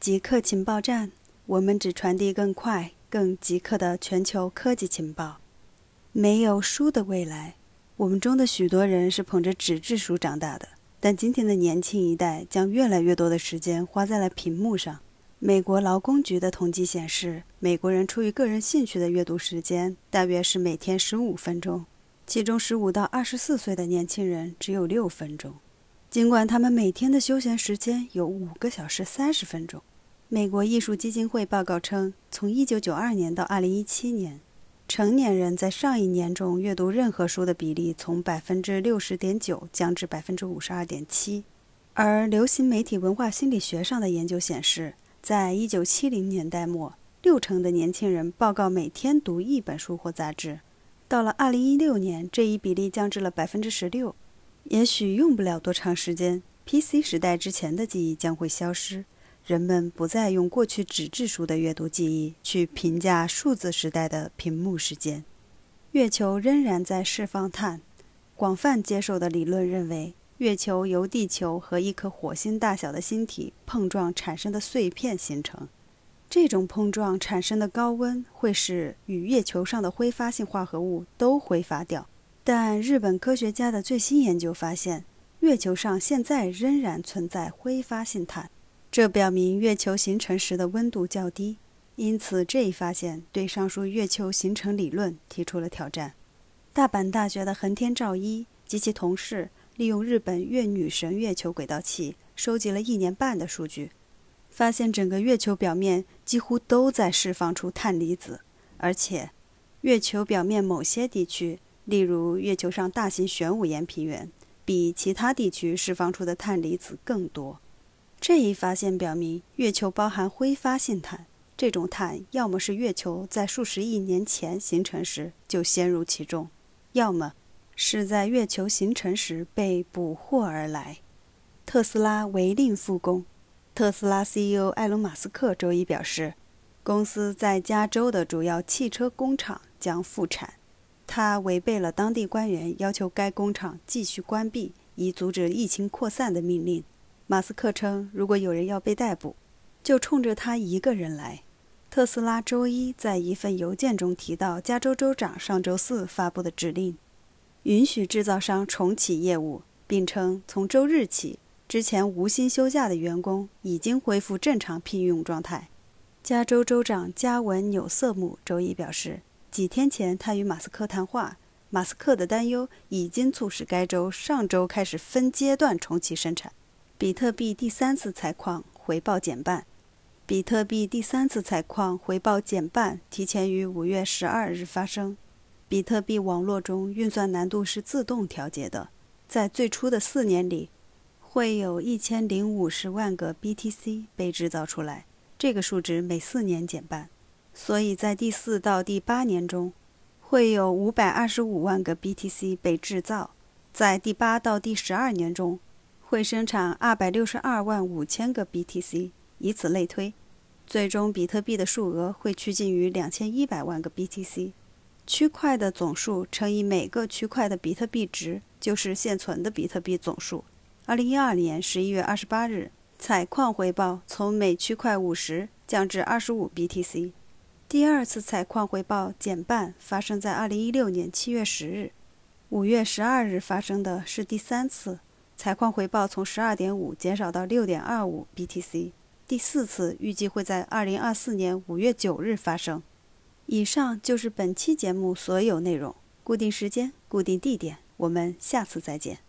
极客情报站，我们只传递更快、更即刻的全球科技情报。没有书的未来，我们中的许多人是捧着纸质书长大的，但今天的年轻一代将越来越多的时间花在了屏幕上。美国劳工局的统计显示，美国人出于个人兴趣的阅读时间大约是每天十五分钟，其中十五到二十四岁的年轻人只有六分钟。尽管他们每天的休闲时间有五个小时三十分钟，美国艺术基金会报告称，从1992年到2017年，成年人在上一年中阅读任何书的比例从60.9%降至52.7%。而流行媒体文化心理学上的研究显示，在1970年代末，六成的年轻人报告每天读一本书或杂志，到了2016年，这一比例降至了16%。也许用不了多长时间，PC 时代之前的记忆将会消失，人们不再用过去纸质书的阅读记忆去评价数字时代的屏幕时间。月球仍然在释放碳。广泛接受的理论认为，月球由地球和一颗火星大小的星体碰撞产生的碎片形成。这种碰撞产生的高温会使与月球上的挥发性化合物都挥发掉。但日本科学家的最新研究发现，月球上现在仍然存在挥发性碳，这表明月球形成时的温度较低。因此，这一发现对上述月球形成理论提出了挑战。大阪大学的横天照一及其同事利用日本月女神月球轨道器收集了一年半的数据，发现整个月球表面几乎都在释放出碳离子，而且月球表面某些地区。例如，月球上大型玄武岩平原比其他地区释放出的碳离子更多。这一发现表明，月球包含挥发性碳。这种碳要么是月球在数十亿年前形成时就陷入其中，要么是在月球形成时被捕获而来。特斯拉违令复工。特斯拉 CEO 埃隆·马斯克周一表示，公司在加州的主要汽车工厂将复产。他违背了当地官员要求该工厂继续关闭以阻止疫情扩散的命令。马斯克称，如果有人要被逮捕，就冲着他一个人来。特斯拉周一在一份邮件中提到，加州州长上周四发布的指令，允许制造商重启业务，并称从周日起，之前无薪休假的员工已经恢复正常聘用状态。加州州长加文·纽瑟姆周一表示。几天前，他与马斯克谈话。马斯克的担忧已经促使该州上周开始分阶段重启生产。比特币第三次采矿回报减半。比特币第三次采矿回报减半，提前于五月十二日发生。比特币网络中运算难度是自动调节的，在最初的四年里，会有一千零五十万个 BTC 被制造出来，这个数值每四年减半。所以在第四到第八年中，会有五百二十五万个 BTC 被制造；在第八到第十二年中，会生产二百六十二万五千个 BTC，以此类推，最终比特币的数额会趋近于两千一百万个 BTC。区块的总数乘以每个区块的比特币值，就是现存的比特币总数。二零一二年十一月二十八日，采矿回报从每区块五十降至二十五 BTC。第二次采矿回报减半发生在2016年7月10日，5月12日发生的是第三次采矿回报从12.5减少到6.25 BTC，第四次预计会在2024年5月9日发生。以上就是本期节目所有内容，固定时间，固定地点，我们下次再见。